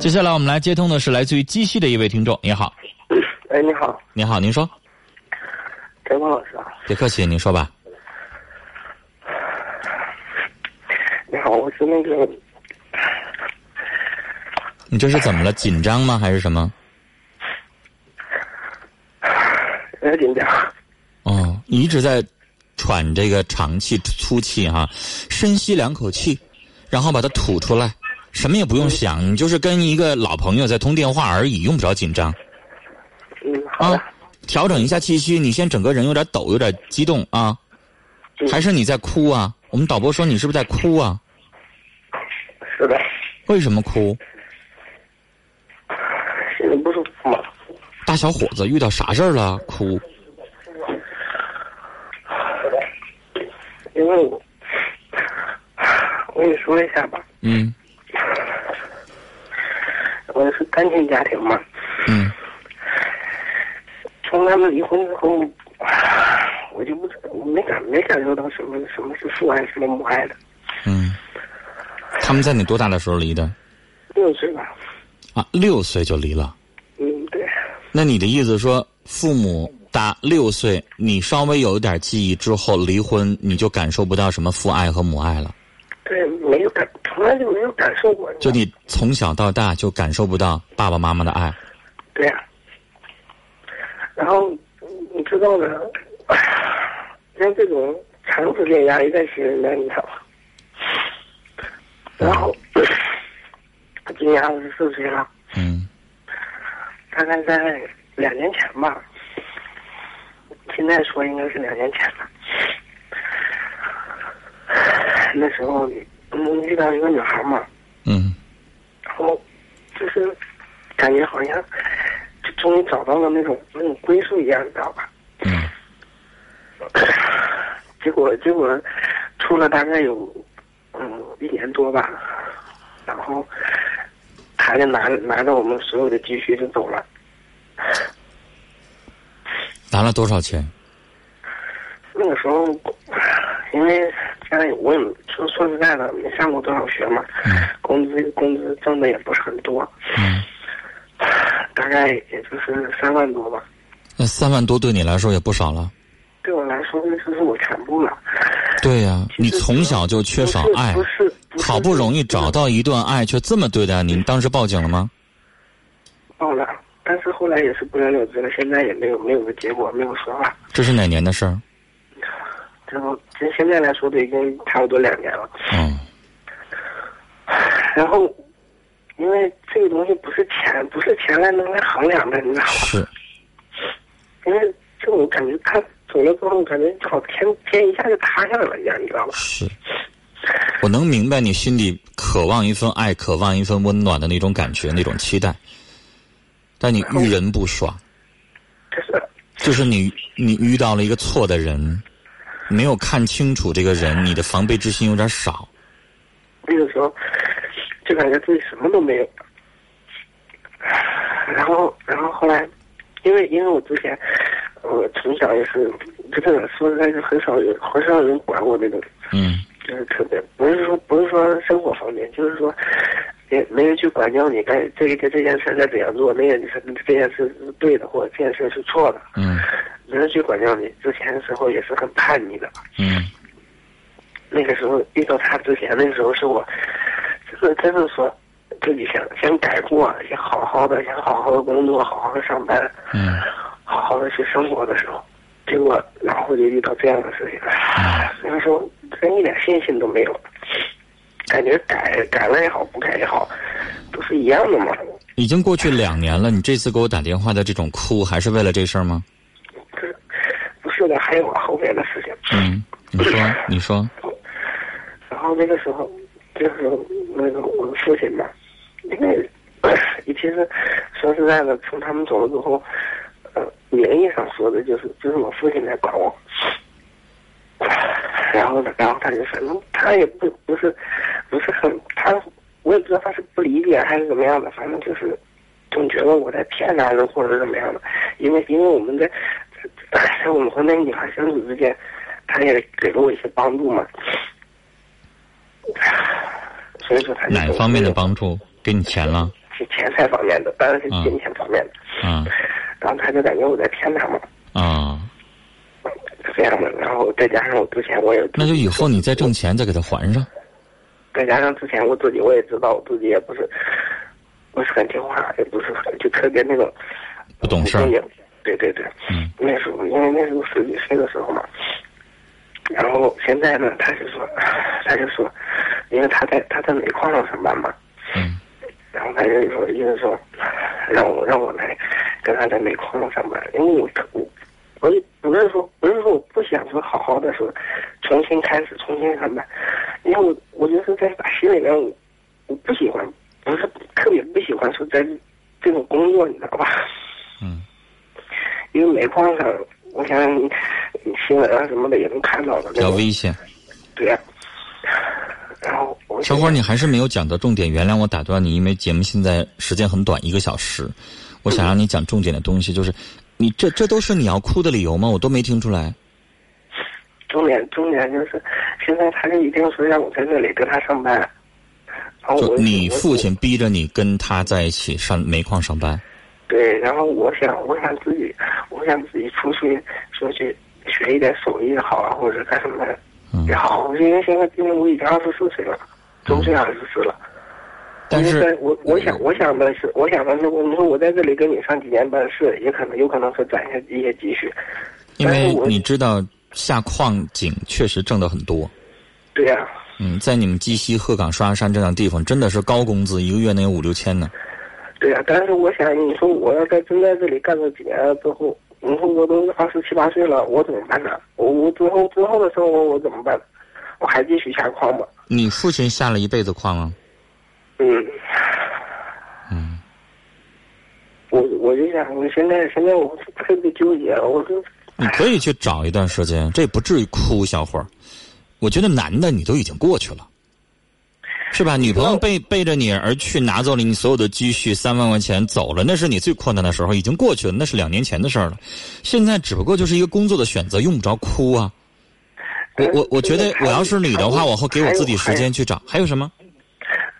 接下来我们来接通的是来自于鸡西的一位听众，你好。哎，你好，你好，您说。陈光老师啊。别客气，您说吧。你好，我是那个。你这是怎么了？紧张吗？还是什么？有点紧张。哦，你一直在喘这个长气、粗气哈，深吸两口气，然后把它吐出来，什么也不用想，你就是跟一个老朋友在通电话而已，用不着紧张。嗯，好啊，调整一下气息，你先整个人有点抖，有点激动啊，还是你在哭啊？我们导播说你是不是在哭啊？是的。为什么哭？心里不舒服嘛。大小伙子遇到啥事儿了？哭。因为我，我跟你说一下吧。嗯。单亲家庭嘛。嗯。从他们离婚之后，我就不，我没感没感受到什么什么是父爱，什么母爱的。嗯。他们在你多大的时候离的？六岁吧。啊，六岁就离了。嗯，对。那你的意思说，父母大六岁，你稍微有一点记忆之后离婚，你就感受不到什么父爱和母爱了？对，没有感，从来就没有感受过。就你从小到大就感受不到爸爸妈妈的爱。对呀。然后你知道的，像这种长时间压力在心里面，你知道吧？然后他今年二十四岁了。嗯。大概在两年前吧，现在说应该是两年前了。那时候嗯遇到一个女孩嘛。嗯。然后就是感觉好像就终于找到了那种那种归宿一样，你知道吧？嗯。结果结果出了大概有嗯一年多吧，然后。他就拿拿着我们所有的积蓄就走了，拿了多少钱？那个时候，因为家里我也说说实在的，没上过多少学嘛，工资工资挣的也不是很多，嗯，大概也就是三万多吧。那三万多对你来说也不少了。对我来说，那就是我全部了。对呀，你从小就缺少爱，不是好不容易找到一段爱，却这么对待你，当时报警了吗？报了，但是后来也是不了了之了，现在也没有没有个结果，没有说话。这是哪年的事儿？这后，其实现在来说都已经差不多两年了。嗯。然后，因为这个东西不是钱，不是钱来能来衡量的，你知道吗？是。因为就我感觉他。走了之后，感觉好天天一下就塌下来了一样，你知道吧？是，我能明白你心里渴望一份爱、渴望一份温暖的那种感觉、那种期待，但你遇人不爽，就是就是你你遇到了一个错的人，没有看清楚这个人，你的防备之心有点少。那个时候就感觉自己什么都没有，然后然后后来，因为因为我之前。我从小也是，真的说实在，是很少有很少有人管我那种。嗯。就是特别，不是说不是说生活方面，就是说，也没人去管教你该这个这件事该怎样做，那件事这件事是对的，或者这件事是错的。嗯。没人去管教你，之前的时候也是很叛逆的。嗯。那个时候遇到他之前，那个时候是我，就是真的说，自己想想改过，想好好的，想好好的工作，好好的上班。嗯。好好的去生活的时候，结果然后就遇到这样的事情，那个时候真一点信心都没有，感觉改改了也好，不改也好，都是一样的嘛。已经过去两年了，你这次给我打电话的这种哭，还是为了这事儿吗？不是，不是的，还有后面的事情。嗯，你说，你说。然后那个时候，就是那个我的父亲嘛，因为其实说实在的，从他们走了之后。呃名义上说的就是，就是我父亲在管我。然后呢，然后他就说，他也不不是，不是很他，我也不知道他是不理解还是怎么样的，反正就是总觉得我在骗他，或者怎么样的。因为因为我们在在我们和那个女孩相处之间，他也给了我一些帮助嘛。所以说他哪方面的帮助？给你钱了？是钱财方面的，当然是金钱方面的。嗯。然后他就感觉我在骗他嘛。啊。是这样的，然后再加上我之前我也。那就以后你再挣钱再给他还上。再加上之前我自己我也知道我自己也不是，不是很听话，也不是很就特别那种。不懂事。对对对。嗯。那时候因为那时候十几岁的时候嘛。然后现在呢，他就说，他就说，因为他在他在煤矿上上班嘛，嗯，然后他就说，意思说，让我让我来跟他在煤矿上上班，因为我我我也不是说不是说我不想说好好的说重新开始重新上班，因为我我就是在心里面我我不喜欢，不是特别不喜欢说在这种工作，你知道吧？嗯，因为煤矿上。我想新闻啊什么的也能看到的，比较危险。对呀。然后，小伙，你还是没有讲到重点，原谅我打断你，因为节目现在时间很短，一个小时，我想让你讲重点的东西，就是你这这都是你要哭的理由吗？我都没听出来。重点重点就是，现在他就一定说让我在这里跟他上班。就你父亲逼着你跟他在一起上煤矿上班。对，然后我想，我想自己，我想自己出去，说去学一点手艺也好啊，或者干什么也好。因为现在今年我已经二十四岁了，周岁二十四了。但是，我我想我想的是，我想的是，我你说我在这里跟你上几年班是，也可能有可能是攒下一些积蓄。因为你知道下矿井确实挣的很多。对呀。嗯，在你们鸡西、鹤岗、双鸭山这样地方，真的是高工资，一个月能有五六千呢。对呀，但是我想，你说我要在真在这里干了几年了之后，你说我都二十七八岁了，我怎么办呢？我我之后之后的生活我怎么办？我还继续下矿吗？你父亲下了一辈子矿吗？嗯。嗯。我我就想，我现在现在我特别纠结，我就。你可以去找一段时间，这不至于哭，小伙儿。我觉得男的你都已经过去了。是吧？女朋友背背着你而去，拿走了你所有的积蓄，三万块钱走了，那是你最困难的时候，已经过去了，那是两年前的事儿了。现在只不过就是一个工作的选择，用不着哭啊。我我我觉得，我要是你的话，我会给我自己时间去找。还有什么？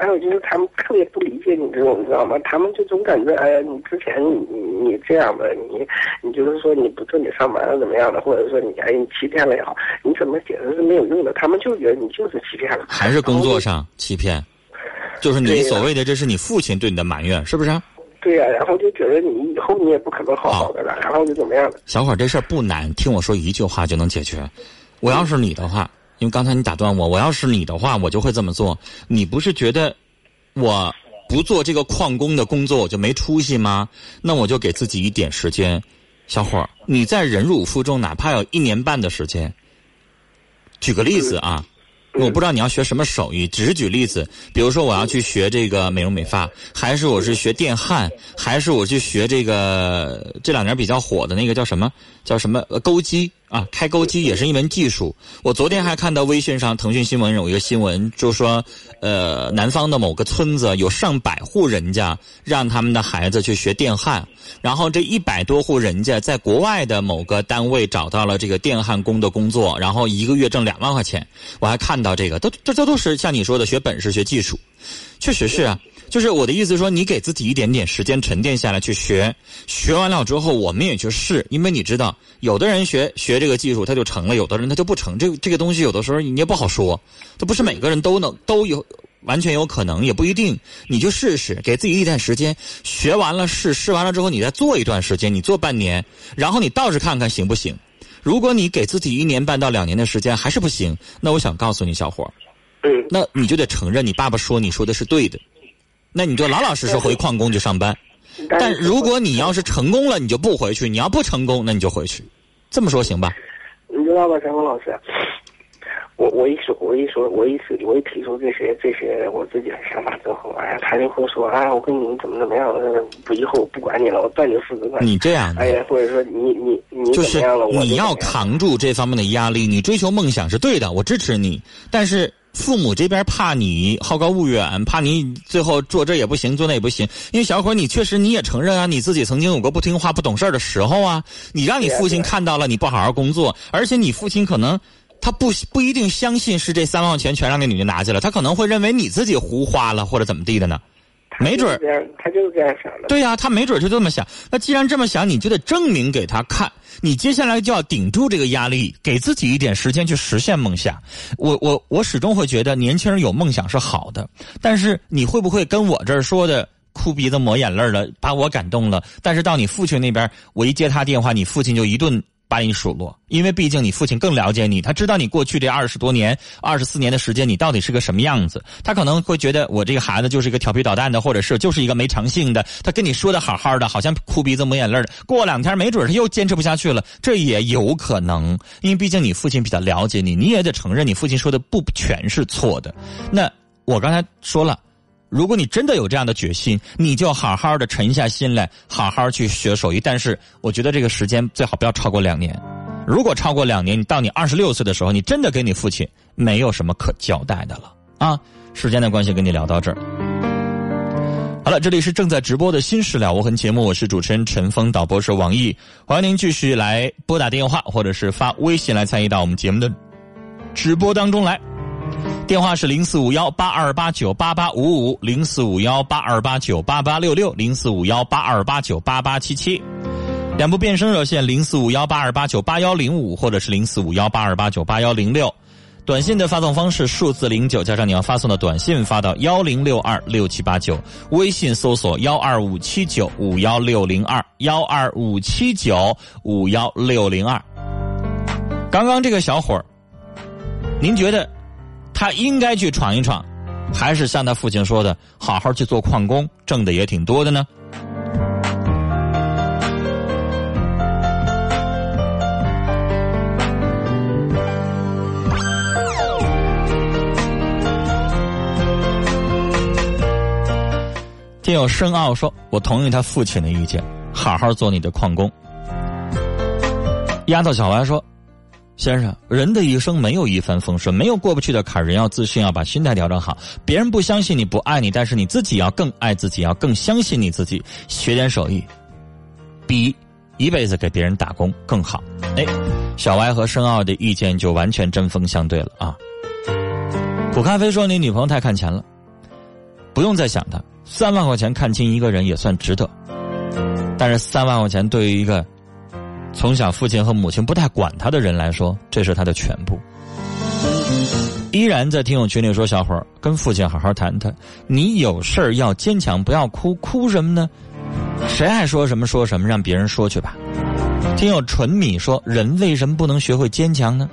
还有就是他们特别不理解你这种，你知道吗？他们就总感觉，哎呀，你之前你你这样的，你你就是说你不正经上班了怎么样的，或者说你哎你欺骗了也好，你怎么解释是没有用的。他们就觉得你就是欺骗了。还是工作上欺骗，就是你所谓的这是你父亲对你的埋怨，是不是？对呀，然后就觉得你以后你也不可能好好的了，然后就怎么样的。小伙儿，这事儿不难，听我说一句话就能解决。我要是你的话。因为刚才你打断我，我要是你的话，我就会这么做。你不是觉得我不做这个矿工的工作我就没出息吗？那我就给自己一点时间，小伙儿，你在忍辱负重，哪怕有一年半的时间。举个例子啊。我不知道你要学什么手艺，只是举例子，比如说我要去学这个美容美发，还是我是学电焊，还是我去学这个这两年比较火的那个叫什么？叫什么钩机啊？开钩机也是一门技术。我昨天还看到微信上腾讯新闻有一个新闻，就说呃，南方的某个村子有上百户人家让他们的孩子去学电焊。然后这一百多户人家在国外的某个单位找到了这个电焊工的工作，然后一个月挣两万块钱。我还看到这个，都这这都是像你说的学本事、学技术，确实是啊。就是我的意思说，你给自己一点点时间沉淀下来去学，学完了之后我们也去试，因为你知道，有的人学学这个技术他就成了，有的人他就不成。这这个东西有的时候你也不好说，这不是每个人都能都有。完全有可能，也不一定。你就试试，给自己一点时间，学完了试，试完了之后，你再做一段时间，你做半年，然后你倒是看看行不行。如果你给自己一年半到两年的时间还是不行，那我想告诉你，小伙儿，嗯，那你就得承认你爸爸说你说的是对的，那你就老老实实回矿工去上班。但如果你要是成功了，你就不回去；你要不成功，那你就回去。这么说行吧？你知道吧，陈峰老师？我我一说，我一说，我一提，我一提出这些这些我自己的想法之后，哎呀，他就会说，哎，我跟你怎么怎么样，不以后我不管你了，我断你父子关系。你这样，哎呀，或者说你你你就是你要扛住这方面的压力，你追求梦想是对的，我支持你。但是父母这边怕你好高骛远，怕你最后做这也不行，做那也不行。因为小伙你确实你也承认啊，你自己曾经有过不听话、不懂事的时候啊。你让你父亲看到了你不好好工作，而且你父亲可能。他不不一定相信是这三万块钱全让那女的拿去了，他可能会认为你自己胡花了或者怎么地的呢？没准儿，他就是这样想的。对呀、他没准就这么想。那既然这么想，你就得证明给他看。你接下来就要顶住这个压力，给自己一点时间去实现梦想。我我我始终会觉得年轻人有梦想是好的，但是你会不会跟我这儿说的哭鼻子抹眼泪了，把我感动了？但是到你父亲那边，我一接他电话，你父亲就一顿。把你数落，因为毕竟你父亲更了解你，他知道你过去这二十多年、二十四年的时间，你到底是个什么样子。他可能会觉得我这个孩子就是一个调皮捣蛋的，或者是就是一个没诚信的。他跟你说的好好的，好像哭鼻子抹眼泪的，过两天没准他又坚持不下去了，这也有可能。因为毕竟你父亲比较了解你，你也得承认你父亲说的不全是错的。那我刚才说了。如果你真的有这样的决心，你就好好的沉下心来，好好去学手艺。但是，我觉得这个时间最好不要超过两年。如果超过两年，你到你二十六岁的时候，你真的跟你父亲没有什么可交代的了啊！时间的关系，跟你聊到这儿。好了，这里是正在直播的《新事了无痕》节目，我是主持人陈峰，导播是王毅。欢迎您继续来拨打电话或者是发微信来参与到我们节目的直播当中来。电话是零四五幺八二八九八八五五零四五幺八二八九八八六六零四五幺八二八九八八七七，两部变声热线零四五幺八二八九八幺零五或者是零四五幺八二八九八幺零六，短信的发送方式数字零九加上你要发送的短信发到幺零六二六七八九，微信搜索幺二五七九五幺六零二幺二五七九五幺六零二。刚刚这个小伙儿，您觉得？他应该去闯一闯，还是像他父亲说的，好好去做矿工，挣的也挺多的呢？听友深奥说：“我同意他父亲的意见，好好做你的矿工。”丫头小白说。先生，人的一生没有一帆风顺，没有过不去的坎人要自信，要把心态调整好。别人不相信你不爱你，但是你自己要更爱自己，要更相信你自己。学点手艺，比一辈子给别人打工更好。哎，小歪和申奥的意见就完全针锋相对了啊！苦咖啡说：“你女朋友太看钱了，不用再想她。三万块钱看清一个人也算值得，但是三万块钱对于一个……”从小父亲和母亲不太管他的人来说，这是他的全部。依然在听友群里说：“小伙儿，跟父亲好好谈谈，你有事儿要坚强，不要哭，哭什么呢？谁爱说什么说什么，让别人说去吧。”听友纯米说：“人为什么不能学会坚强呢？